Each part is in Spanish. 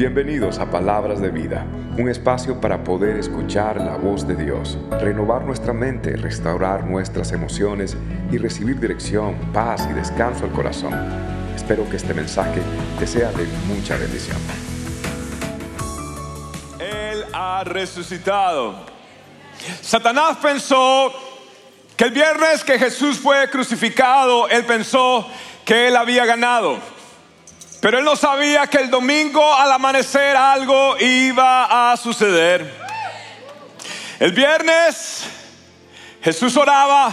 Bienvenidos a Palabras de Vida, un espacio para poder escuchar la voz de Dios, renovar nuestra mente, restaurar nuestras emociones y recibir dirección, paz y descanso al corazón. Espero que este mensaje te sea de mucha bendición. Él ha resucitado. Satanás pensó que el viernes que Jesús fue crucificado, él pensó que él había ganado. Pero él no sabía que el domingo al amanecer algo iba a suceder. El viernes Jesús oraba,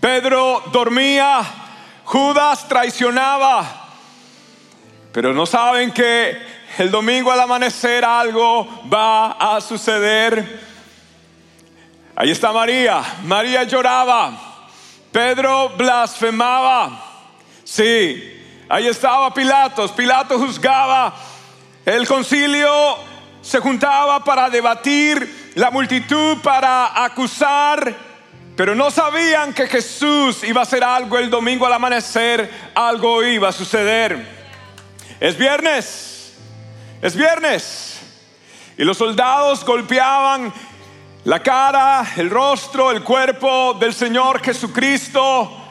Pedro dormía, Judas traicionaba. Pero no saben que el domingo al amanecer algo va a suceder. Ahí está María. María lloraba. Pedro blasfemaba. Sí, Ahí estaba Pilatos. Pilato juzgaba. El concilio se juntaba para debatir, la multitud para acusar, pero no sabían que Jesús iba a hacer algo el domingo al amanecer, algo iba a suceder. Es viernes, es viernes. Y los soldados golpeaban la cara, el rostro, el cuerpo del Señor Jesucristo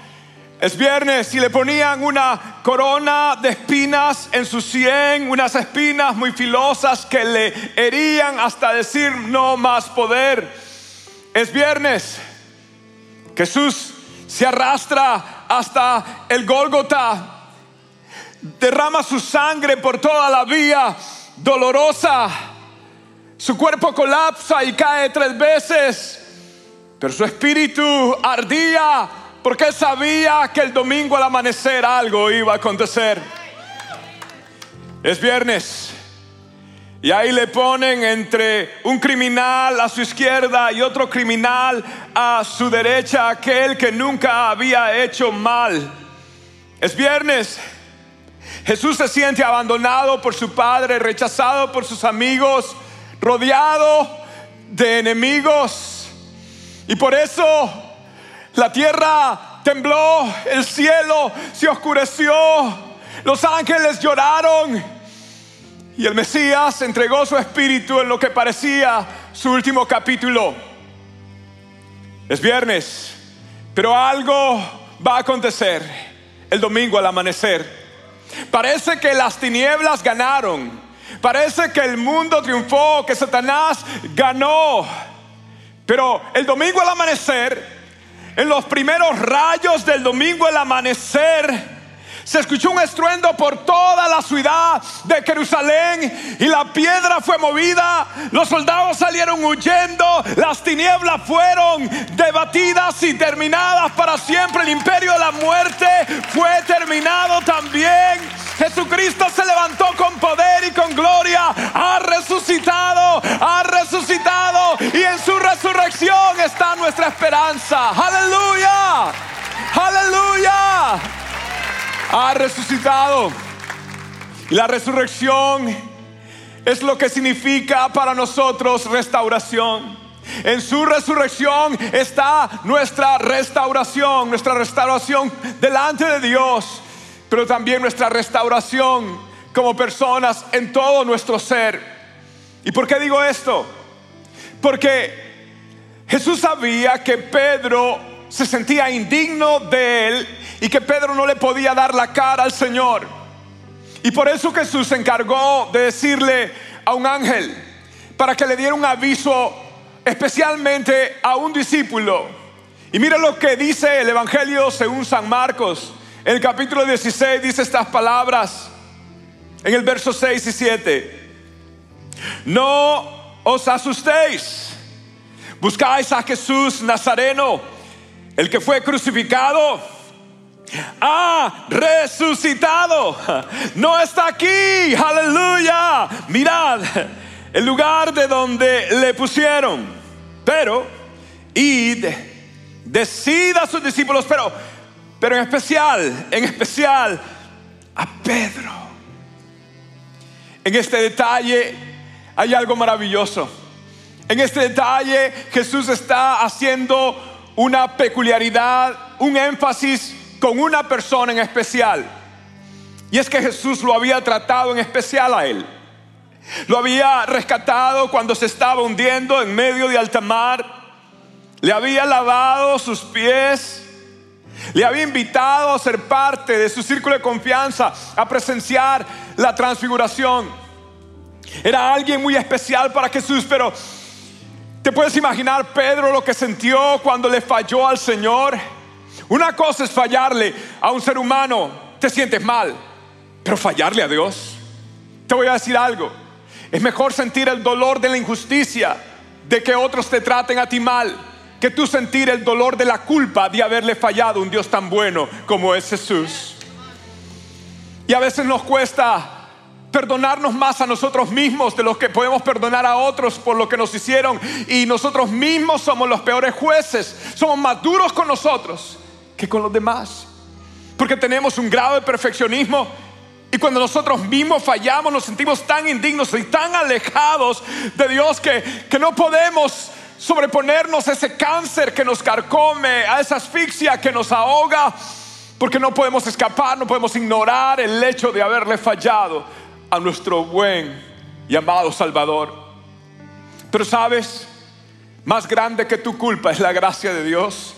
es viernes y le ponían una corona de espinas en su sien, unas espinas muy filosas que le herían hasta decir no más poder. Es viernes. Jesús se arrastra hasta el Gólgota, derrama su sangre por toda la vía dolorosa. Su cuerpo colapsa y cae tres veces, pero su espíritu ardía porque sabía que el domingo al amanecer algo iba a acontecer. Es viernes. Y ahí le ponen entre un criminal a su izquierda y otro criminal a su derecha, aquel que nunca había hecho mal. Es viernes. Jesús se siente abandonado por su padre, rechazado por sus amigos, rodeado de enemigos. Y por eso la tierra tembló, el cielo se oscureció, los ángeles lloraron y el Mesías entregó su espíritu en lo que parecía su último capítulo. Es viernes, pero algo va a acontecer el domingo al amanecer. Parece que las tinieblas ganaron. Parece que el mundo triunfó, que Satanás ganó. Pero el domingo al amanecer en los primeros rayos del domingo el amanecer, se escuchó un estruendo por toda la ciudad de Jerusalén y la piedra fue movida, los soldados salieron huyendo, las tinieblas fueron debatidas y terminadas para siempre, el imperio de la muerte fue terminado también. Jesucristo se levantó con poder y con gloria, ha resucitado, ha resucitado y en su resurrección está nuestra esperanza. Aleluya, aleluya ha resucitado. Y la resurrección es lo que significa para nosotros restauración. En su resurrección está nuestra restauración, nuestra restauración delante de Dios, pero también nuestra restauración como personas en todo nuestro ser. ¿Y por qué digo esto? Porque Jesús sabía que Pedro se sentía indigno de él y que Pedro no le podía dar la cara al Señor. Y por eso Jesús se encargó de decirle a un ángel para que le diera un aviso especialmente a un discípulo. Y mira lo que dice el Evangelio según San Marcos. En el capítulo 16 dice estas palabras. En el verso 6 y 7. No os asustéis. Buscáis a Jesús Nazareno, el que fue crucificado ha resucitado. No está aquí. Aleluya. Mirad el lugar de donde le pusieron. Pero, id, decida a sus discípulos, pero, pero en especial, en especial a Pedro. En este detalle hay algo maravilloso. En este detalle Jesús está haciendo una peculiaridad, un énfasis con una persona en especial. Y es que Jesús lo había tratado en especial a él. Lo había rescatado cuando se estaba hundiendo en medio de alta mar. Le había lavado sus pies. Le había invitado a ser parte de su círculo de confianza, a presenciar la transfiguración. Era alguien muy especial para Jesús, pero ¿te puedes imaginar Pedro lo que sintió cuando le falló al Señor? Una cosa es fallarle a un ser humano, te sientes mal, pero fallarle a Dios. Te voy a decir algo, es mejor sentir el dolor de la injusticia, de que otros te traten a ti mal, que tú sentir el dolor de la culpa de haberle fallado un Dios tan bueno como es Jesús. Y a veces nos cuesta perdonarnos más a nosotros mismos de lo que podemos perdonar a otros por lo que nos hicieron. Y nosotros mismos somos los peores jueces. Somos más duros con nosotros que con los demás. Porque tenemos un grado de perfeccionismo. Y cuando nosotros mismos fallamos nos sentimos tan indignos y tan alejados de Dios que, que no podemos sobreponernos a ese cáncer que nos carcome, a esa asfixia que nos ahoga. Porque no podemos escapar, no podemos ignorar el hecho de haberle fallado a nuestro buen y amado Salvador. Pero sabes, más grande que tu culpa es la gracia de Dios.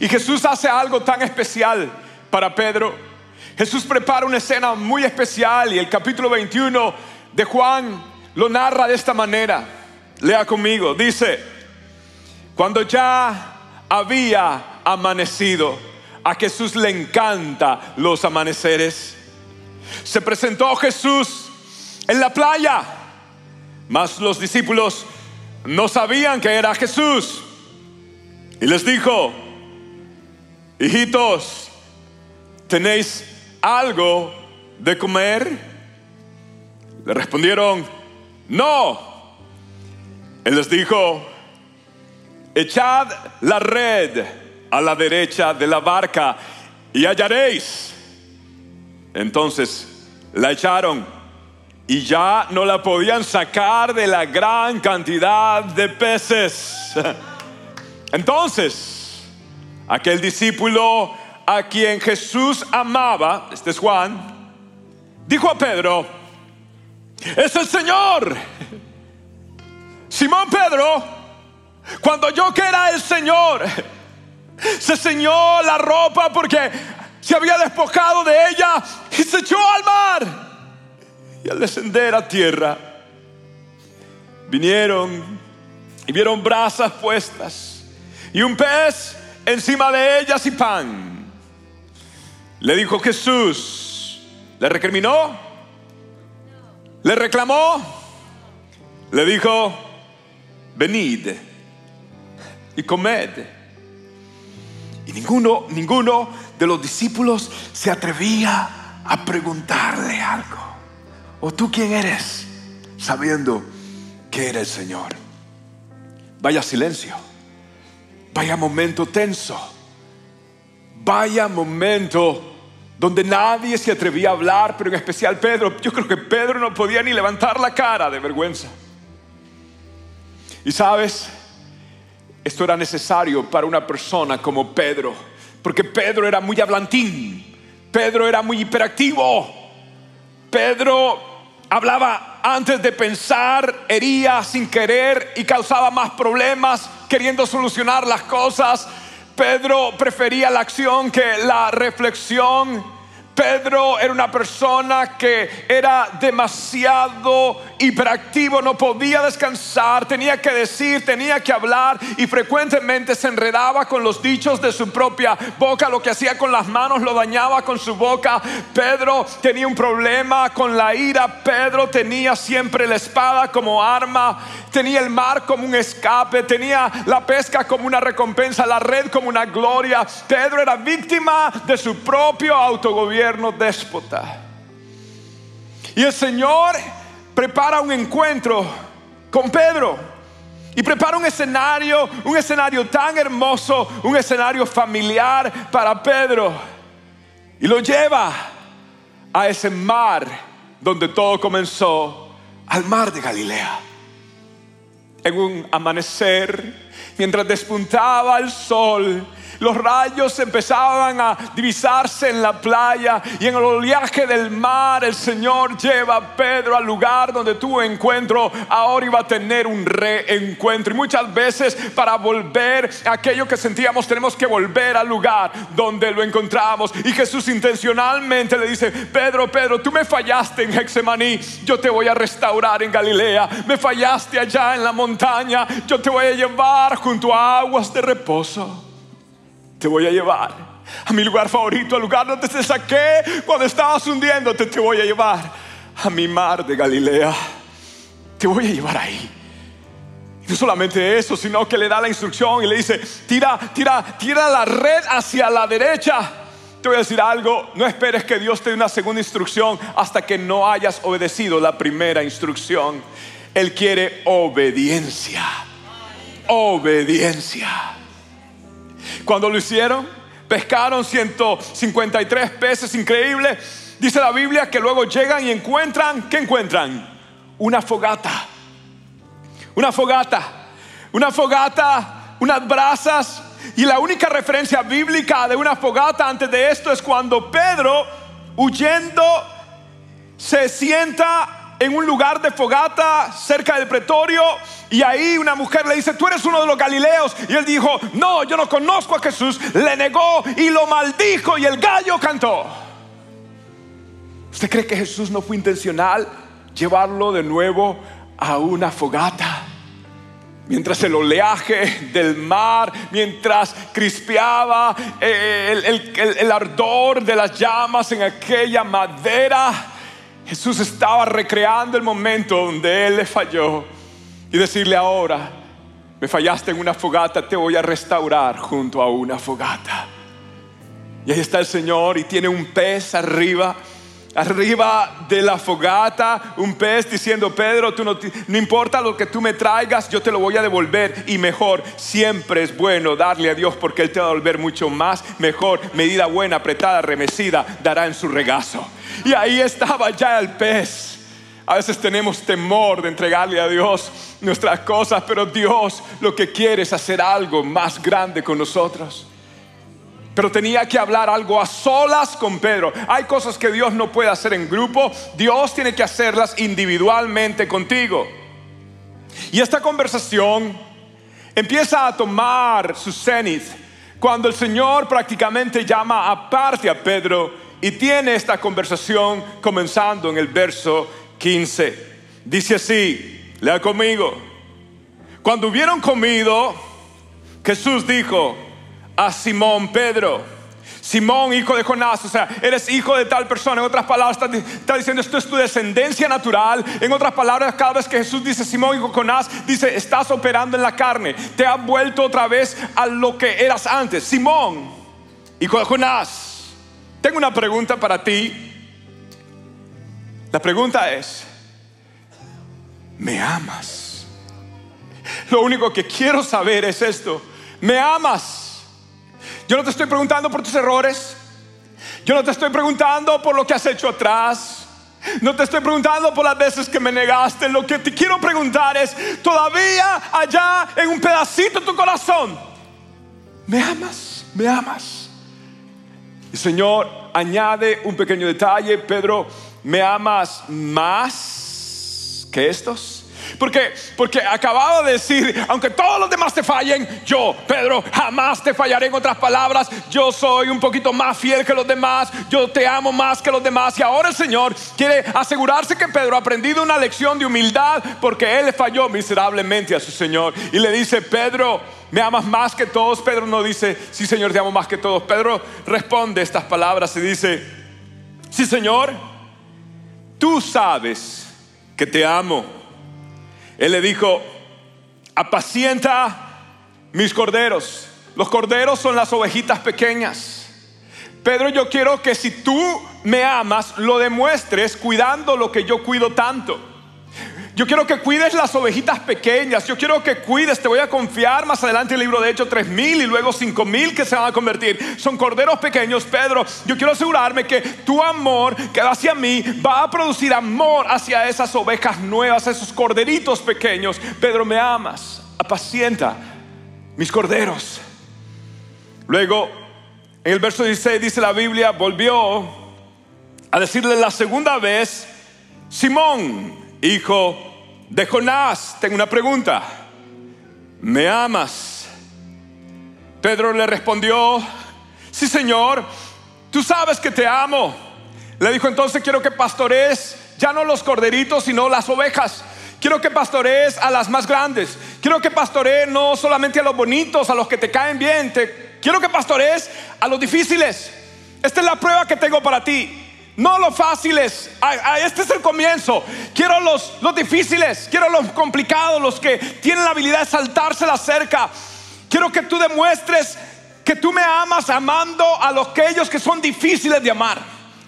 Y Jesús hace algo tan especial para Pedro. Jesús prepara una escena muy especial y el capítulo 21 de Juan lo narra de esta manera. Lea conmigo, dice, cuando ya había amanecido, a Jesús le encanta los amaneceres se presentó Jesús en la playa, mas los discípulos no sabían que era Jesús. Y les dijo, hijitos, ¿tenéis algo de comer? Le respondieron, no. Él les dijo, echad la red a la derecha de la barca y hallaréis. Entonces la echaron y ya no la podían sacar de la gran cantidad de peces. Entonces, aquel discípulo a quien Jesús amaba, este es Juan, dijo a Pedro, es el Señor. Simón Pedro, cuando yo que era el Señor, se ceñó la ropa porque se había despojado de ella y se echó al mar. Y al descender a tierra, vinieron y vieron brasas puestas y un pez encima de ellas y pan. Le dijo Jesús, le recriminó, le reclamó, le dijo, venid y comed. Y ninguno, ninguno de los discípulos se atrevía a preguntarle algo. ¿O tú quién eres? Sabiendo que era el Señor. Vaya silencio. Vaya momento tenso. Vaya momento donde nadie se atrevía a hablar, pero en especial Pedro. Yo creo que Pedro no podía ni levantar la cara de vergüenza. Y sabes, esto era necesario para una persona como Pedro porque Pedro era muy hablantín, Pedro era muy hiperactivo, Pedro hablaba antes de pensar, hería sin querer y causaba más problemas queriendo solucionar las cosas. Pedro prefería la acción que la reflexión. Pedro era una persona que era demasiado hiperactivo, no podía descansar, tenía que decir, tenía que hablar y frecuentemente se enredaba con los dichos de su propia boca, lo que hacía con las manos lo dañaba con su boca. Pedro tenía un problema con la ira, Pedro tenía siempre la espada como arma, tenía el mar como un escape, tenía la pesca como una recompensa, la red como una gloria. Pedro era víctima de su propio autogobierno déspota. Y el Señor prepara un encuentro con Pedro. Y prepara un escenario, un escenario tan hermoso, un escenario familiar para Pedro. Y lo lleva a ese mar donde todo comenzó, al mar de Galilea. En un amanecer mientras despuntaba el sol, los rayos empezaban a divisarse en la playa y en el oleaje del mar el Señor lleva a Pedro al lugar donde tuvo encuentro. Ahora iba a tener un reencuentro. Y muchas veces para volver a aquello que sentíamos tenemos que volver al lugar donde lo encontramos. Y Jesús intencionalmente le dice, Pedro, Pedro, tú me fallaste en Hexemaní, yo te voy a restaurar en Galilea. Me fallaste allá en la montaña, yo te voy a llevar junto a aguas de reposo te voy a llevar a mi lugar favorito, al lugar donde te saqué cuando estabas hundiéndote, te voy a llevar a mi mar de Galilea. Te voy a llevar ahí. No solamente eso, sino que le da la instrucción y le dice, tira, tira, tira la red hacia la derecha. Te voy a decir algo, no esperes que Dios te dé una segunda instrucción hasta que no hayas obedecido la primera instrucción. Él quiere obediencia. Obediencia. Cuando lo hicieron, pescaron 153 peces, increíble. Dice la Biblia que luego llegan y encuentran, ¿qué encuentran? Una fogata. Una fogata. Una fogata, unas brasas. Y la única referencia bíblica de una fogata antes de esto es cuando Pedro, huyendo, se sienta en un lugar de fogata cerca del pretorio y ahí una mujer le dice, tú eres uno de los Galileos. Y él dijo, no, yo no conozco a Jesús. Le negó y lo maldijo y el gallo cantó. ¿Usted cree que Jesús no fue intencional llevarlo de nuevo a una fogata? Mientras el oleaje del mar, mientras crispeaba eh, el, el ardor de las llamas en aquella madera, Jesús estaba recreando el momento donde Él le falló y decirle ahora, me fallaste en una fogata, te voy a restaurar junto a una fogata. Y ahí está el Señor y tiene un pez arriba, arriba de la fogata, un pez diciendo, Pedro, tú no, no importa lo que tú me traigas, yo te lo voy a devolver y mejor, siempre es bueno darle a Dios porque Él te va a devolver mucho más, mejor, medida buena, apretada, remecida, dará en su regazo. Y ahí estaba ya el pez. A veces tenemos temor de entregarle a Dios nuestras cosas, pero Dios lo que quiere es hacer algo más grande con nosotros. Pero tenía que hablar algo a solas con Pedro. Hay cosas que Dios no puede hacer en grupo, Dios tiene que hacerlas individualmente contigo. Y esta conversación empieza a tomar su cenit cuando el Señor prácticamente llama aparte a Pedro y tiene esta conversación comenzando en el verso 15. Dice así, lea conmigo. Cuando hubieron comido, Jesús dijo a Simón Pedro, Simón, hijo de Jonás, o sea, eres hijo de tal persona. En otras palabras, está, diciendo esto es tu descendencia natural. En otras palabras, cada vez que Jesús dice Simón, hijo de Jonás, dice estás operando en la carne. Te has vuelto otra vez a lo que eras antes. Simón, hijo de Jonás. Tengo una pregunta para ti. La pregunta es, ¿me amas? Lo único que quiero saber es esto, ¿me amas? Yo no te estoy preguntando por tus errores, yo no te estoy preguntando por lo que has hecho atrás, no te estoy preguntando por las veces que me negaste, lo que te quiero preguntar es, todavía allá en un pedacito de tu corazón, ¿me amas? ¿Me amas? Y Señor, añade un pequeño detalle, Pedro, ¿me amas más que estos? Porque, porque acababa de decir, aunque todos los demás te fallen, yo, Pedro, jamás te fallaré. En otras palabras, yo soy un poquito más fiel que los demás, yo te amo más que los demás. Y ahora el Señor quiere asegurarse que Pedro ha aprendido una lección de humildad porque él falló miserablemente a su Señor. Y le dice, Pedro, ¿me amas más que todos? Pedro no dice, sí Señor, te amo más que todos. Pedro responde estas palabras y dice, sí Señor, tú sabes que te amo. Él le dijo, apacienta mis corderos. Los corderos son las ovejitas pequeñas. Pedro, yo quiero que si tú me amas, lo demuestres cuidando lo que yo cuido tanto. Yo quiero que cuides las ovejitas pequeñas. Yo quiero que cuides. Te voy a confiar más adelante el libro de Hechos tres mil y luego cinco mil que se van a convertir. Son corderos pequeños, Pedro. Yo quiero asegurarme que tu amor que va hacia mí va a producir amor hacia esas ovejas nuevas, esos corderitos pequeños. Pedro, me amas. Apacienta mis corderos. Luego, en el verso 16 dice la Biblia, volvió a decirle la segunda vez, Simón, hijo de Jonás, tengo una pregunta, ¿me amas? Pedro le respondió, sí Señor, tú sabes que te amo. Le dijo entonces, quiero que pastorees ya no los corderitos, sino las ovejas. Quiero que pastorees a las más grandes. Quiero que pastorees no solamente a los bonitos, a los que te caen bien. quiero que pastorees a los difíciles. Esta es la prueba que tengo para ti. No los fáciles. este es el comienzo. Quiero los, los difíciles. Quiero los complicados, los que tienen la habilidad de saltarse la cerca. Quiero que tú demuestres que tú me amas amando a los que ellos que son difíciles de amar.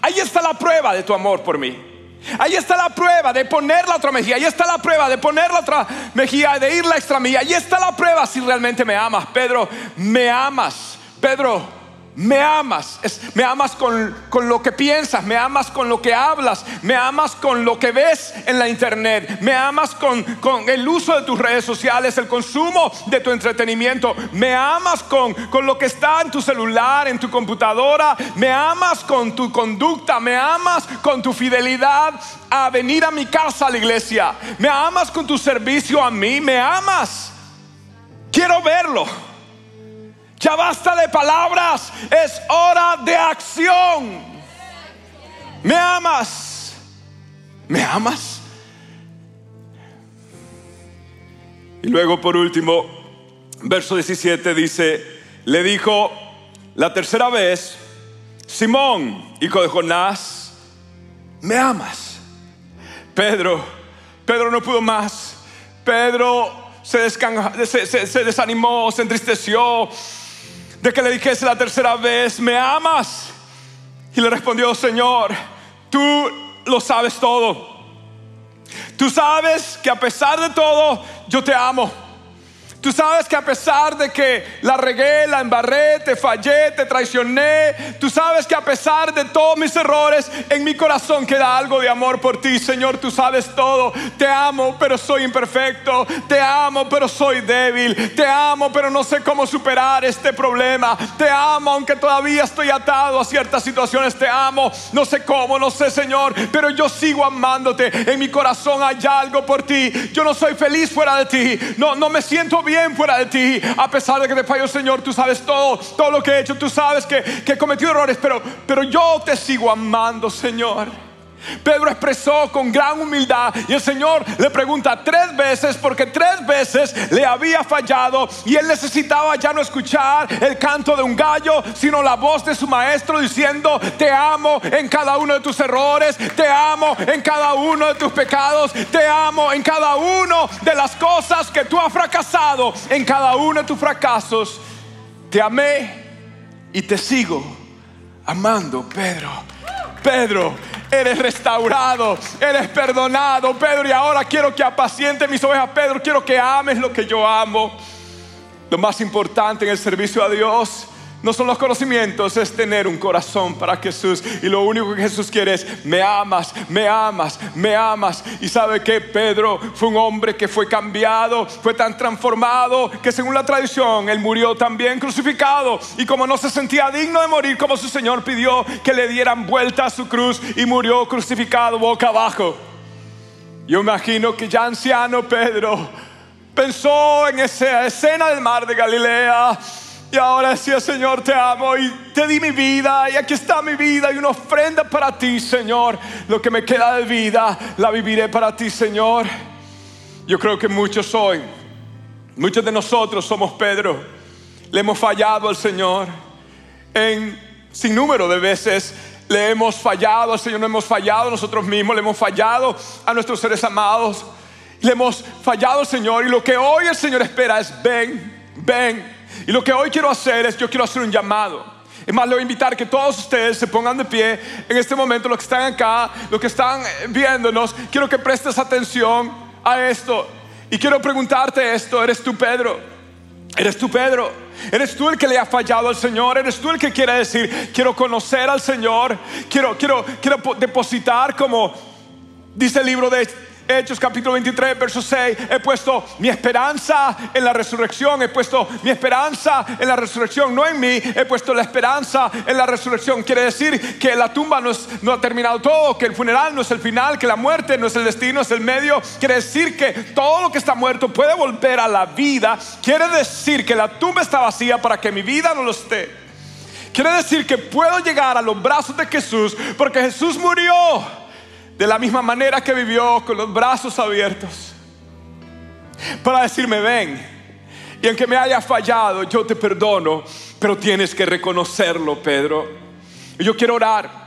Ahí está la prueba de tu amor por mí. Ahí está la prueba de poner la otra mejilla. Ahí está la prueba de poner la otra mejilla, de ir la extra milla. Ahí está la prueba si realmente me amas. Pedro, me amas. Pedro, me amas, me amas con, lo que piensas, me amas con lo que hablas, me amas con lo que ves en la internet, me amas con, con el uso de tus redes sociales, el consumo de tu entretenimiento, me amas con, con lo que está en tu celular, en tu computadora, me amas con tu conducta, me amas con tu fidelidad a venir a mi casa a la iglesia, me amas con tu servicio a mí, me amas. Quiero verlo. Ya basta de palabras, es hora de acción. ¿Me amas? ¿Me amas? Y luego por último, verso 17 dice, le dijo la tercera vez, Simón, hijo de Jonás, ¿me amas? Pedro, Pedro no pudo más. Pedro se, se, se desanimó, se entristeció de que le dijese la tercera vez, ¿me amas? Y le respondió, Señor, tú lo sabes todo. Tú sabes que a pesar de todo, yo te amo. Tú sabes que a pesar de que la regué, la embarré, te fallé, te traicioné, tú sabes que a pesar de todos mis errores, en mi corazón queda algo de amor por ti, Señor. Tú sabes todo. Te amo, pero soy imperfecto. Te amo, pero soy débil. Te amo, pero no sé cómo superar este problema. Te amo, aunque todavía estoy atado a ciertas situaciones. Te amo. No sé cómo, no sé, Señor, pero yo sigo amándote. En mi corazón hay algo por ti. Yo no soy feliz fuera de ti. No, no me siento bien fuera de ti. A pesar de que te fallo, Señor, tú sabes todo, todo lo que he hecho. Tú sabes que, que he cometido errores, pero, pero yo te sigo amando, Señor. Pedro expresó con gran humildad y el Señor le pregunta tres veces porque tres veces le había fallado y él necesitaba ya no escuchar el canto de un gallo, sino la voz de su maestro diciendo, te amo en cada uno de tus errores, te amo en cada uno de tus pecados, te amo en cada uno de las cosas que tú has fracasado, en cada uno de tus fracasos. Te amé y te sigo amando, Pedro. Pedro, eres restaurado, eres perdonado, Pedro, y ahora quiero que apaciente mis ovejas, Pedro, quiero que ames lo que yo amo. Lo más importante en el servicio a Dios no son los conocimientos, es tener un corazón para Jesús. Y lo único que Jesús quiere es, me amas, me amas, me amas. Y sabe que Pedro fue un hombre que fue cambiado, fue tan transformado, que según la tradición, él murió también crucificado. Y como no se sentía digno de morir, como su Señor pidió que le dieran vuelta a su cruz y murió crucificado boca abajo. Yo imagino que ya anciano Pedro pensó en esa escena del mar de Galilea y ahora decía, Señor, te amo y te di mi vida y aquí está mi vida y una ofrenda para ti, Señor. Lo que me queda de vida, la viviré para ti, Señor. Yo creo que muchos hoy, muchos de nosotros somos Pedro. Le hemos fallado al Señor en sin número de veces. Le hemos fallado al Señor, no hemos fallado nosotros mismos, le hemos fallado a nuestros seres amados. Le hemos fallado al Señor y lo que hoy el Señor espera es ven, ven, y lo que hoy quiero hacer es, yo quiero hacer un llamado. Es más, le voy a invitar que todos ustedes se pongan de pie en este momento, los que están acá, los que están viéndonos, quiero que prestes atención a esto. Y quiero preguntarte esto, ¿eres tú Pedro? ¿Eres tú Pedro? ¿Eres tú el que le ha fallado al Señor? ¿Eres tú el que quiere decir, quiero conocer al Señor? Quiero, quiero, quiero depositar como dice el libro de Hechos capítulo 23, verso 6, he puesto mi esperanza en la resurrección, he puesto mi esperanza en la resurrección, no en mí, he puesto la esperanza en la resurrección. Quiere decir que la tumba no, no ha terminado todo, que el funeral no es el final, que la muerte no es el destino, es el medio. Quiere decir que todo lo que está muerto puede volver a la vida. Quiere decir que la tumba está vacía para que mi vida no lo esté. Quiere decir que puedo llegar a los brazos de Jesús porque Jesús murió de la misma manera que vivió con los brazos abiertos para decirme, ven. Y aunque me haya fallado, yo te perdono, pero tienes que reconocerlo, Pedro. Y yo quiero orar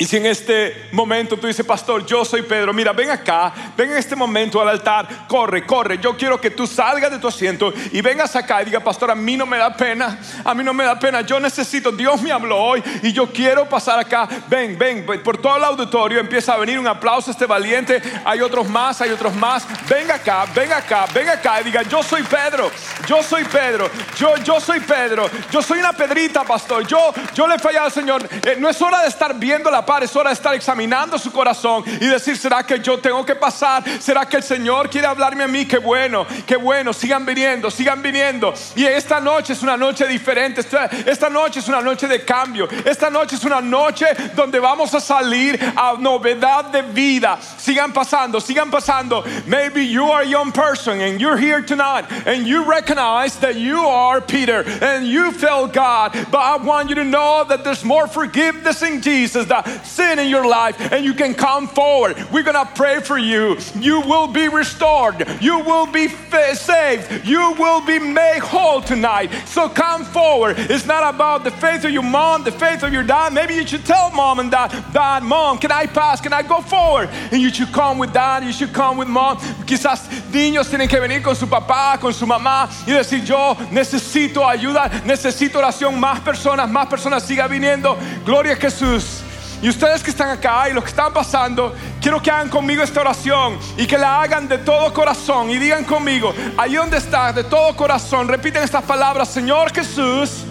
y si en este momento tú dices, pastor, yo soy Pedro, mira, ven acá, ven en este momento al altar, corre, corre, yo quiero que tú salgas de tu asiento y vengas acá y diga, pastor, a mí no me da pena, a mí no me da pena, yo necesito, Dios me habló hoy y yo quiero pasar acá, ven, ven, por todo el auditorio empieza a venir un aplauso este valiente, hay otros más, hay otros más, ven acá, ven acá, ven acá y diga, yo soy Pedro, yo soy Pedro, yo, yo soy Pedro, yo soy una pedrita, pastor, yo, yo le he fallado al Señor, eh, no es hora de estar viendo la es hora de estar examinando su corazón y decir, ¿será que yo tengo que pasar? ¿Será que el Señor quiere hablarme a mí? Qué bueno, qué bueno, sigan viniendo, sigan viniendo. Y esta noche es una noche diferente, esta noche es una noche de cambio, esta noche es una noche donde vamos a salir a novedad de vida. Sigan pasando, sigan pasando. Maybe you are a young person and you're here tonight and you recognize that you are Peter and you feel God, but I want you to know that there's more forgiveness in Jesus. That sin in your life and you can come forward. We're going to pray for you. You will be restored. You will be saved. You will be made whole tonight. So come forward. It's not about the faith of your mom, the faith of your dad. Maybe you should tell mom and dad, Dad, mom, can I pass? Can I go forward? And you should come with dad. You should come with mom. Quizás niños tienen que venir con su papá, con su mamá y decir, yo necesito ayuda, necesito oración. Más personas, más personas siga viniendo. Gloria a Jesús. Y ustedes que están acá y los que están pasando, quiero que hagan conmigo esta oración y que la hagan de todo corazón y digan conmigo, ahí donde estás, de todo corazón, repiten estas palabras, Señor Jesús,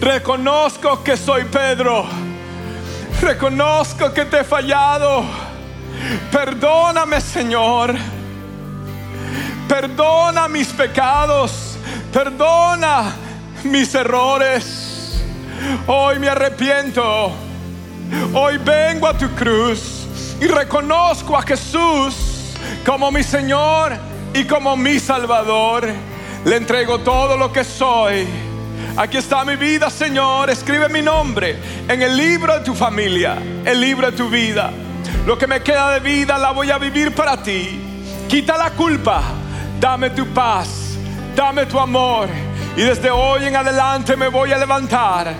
reconozco que soy Pedro, reconozco que te he fallado, perdóname Señor, perdona mis pecados, perdona mis errores, hoy me arrepiento Hoy vengo a tu cruz y reconozco a Jesús como mi Señor y como mi Salvador. Le entrego todo lo que soy. Aquí está mi vida, Señor. Escribe mi nombre en el libro de tu familia, el libro de tu vida. Lo que me queda de vida la voy a vivir para ti. Quita la culpa, dame tu paz, dame tu amor. Y desde hoy en adelante me voy a levantar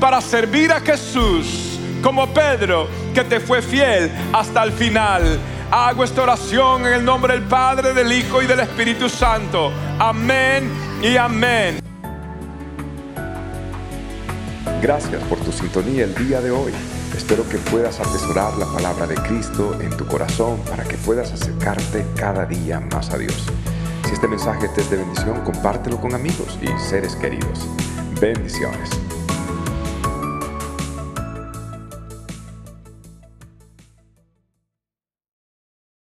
para servir a Jesús como Pedro, que te fue fiel hasta el final. Hago esta oración en el nombre del Padre, del Hijo y del Espíritu Santo. Amén y amén. Gracias por tu sintonía el día de hoy. Espero que puedas atesorar la palabra de Cristo en tu corazón para que puedas acercarte cada día más a Dios. Si este mensaje te es de bendición, compártelo con amigos y seres queridos. Bendiciones.